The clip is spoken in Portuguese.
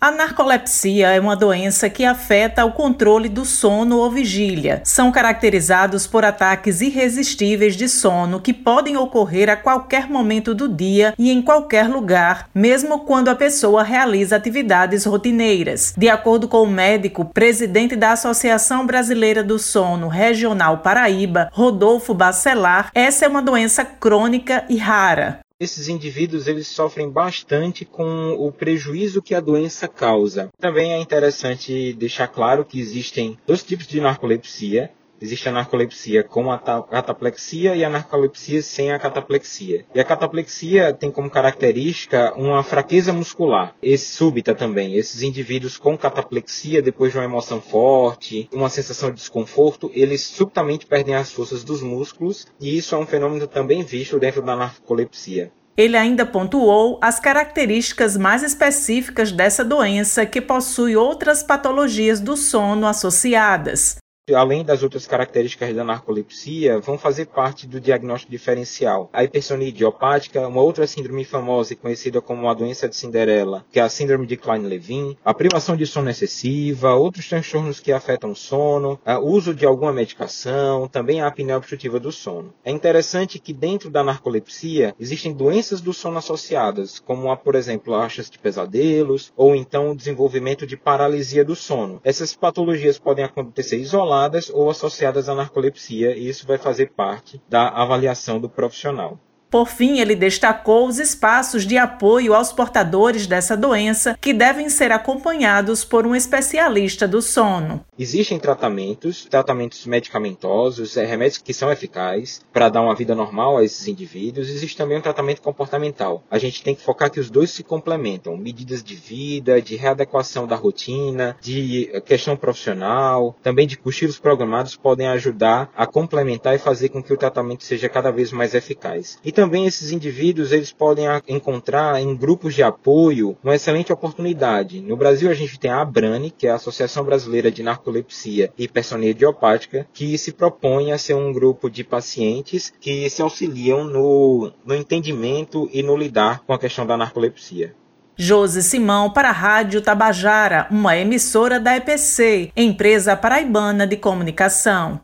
A narcolepsia é uma doença que afeta o controle do sono ou vigília. São caracterizados por ataques irresistíveis de sono que podem ocorrer a qualquer momento do dia e em qualquer lugar, mesmo quando a pessoa realiza atividades rotineiras. De acordo com o médico, presidente da Associação Brasileira do Sono Regional Paraíba, Rodolfo Bacelar, essa é uma doença crônica e rara esses indivíduos eles sofrem bastante com o prejuízo que a doença causa. Também é interessante deixar claro que existem dois tipos de narcolepsia. Existe a narcolepsia com a cataplexia e a narcolepsia sem a cataplexia. E a cataplexia tem como característica uma fraqueza muscular, esse súbita também. Esses indivíduos com cataplexia, depois de uma emoção forte, uma sensação de desconforto, eles subitamente perdem as forças dos músculos, e isso é um fenômeno também visto dentro da narcolepsia. Ele ainda pontuou as características mais específicas dessa doença que possui outras patologias do sono associadas além das outras características da narcolepsia, vão fazer parte do diagnóstico diferencial. A hipersonia idiopática, uma outra síndrome famosa e conhecida como a doença de Cinderela, que é a síndrome de Klein-Levin, a privação de sono excessiva, outros transtornos que afetam o sono, o uso de alguma medicação, também a apneia obstrutiva do sono. É interessante que dentro da narcolepsia existem doenças do sono associadas, como, a, por exemplo, achas de pesadelos, ou então o desenvolvimento de paralisia do sono. Essas patologias podem acontecer isoladas ou associadas à narcolepsia, e isso vai fazer parte da avaliação do profissional. Por fim, ele destacou os espaços de apoio aos portadores dessa doença que devem ser acompanhados por um especialista do sono. Existem tratamentos, tratamentos medicamentosos, é, remédios que são eficazes para dar uma vida normal a esses indivíduos. Existe também um tratamento comportamental. A gente tem que focar que os dois se complementam. Medidas de vida, de readequação da rotina, de questão profissional, também de cochilos programados podem ajudar a complementar e fazer com que o tratamento seja cada vez mais eficaz. E também esses indivíduos eles podem encontrar em grupos de apoio uma excelente oportunidade. No Brasil a gente tem a ABRANE, que é a Associação Brasileira de Narcolepsia e Hipersonia Idiopática, que se propõe a ser um grupo de pacientes que se auxiliam no, no entendimento e no lidar com a questão da narcolepsia. Josi Simão para a Rádio Tabajara, uma emissora da EPC, empresa paraibana de comunicação.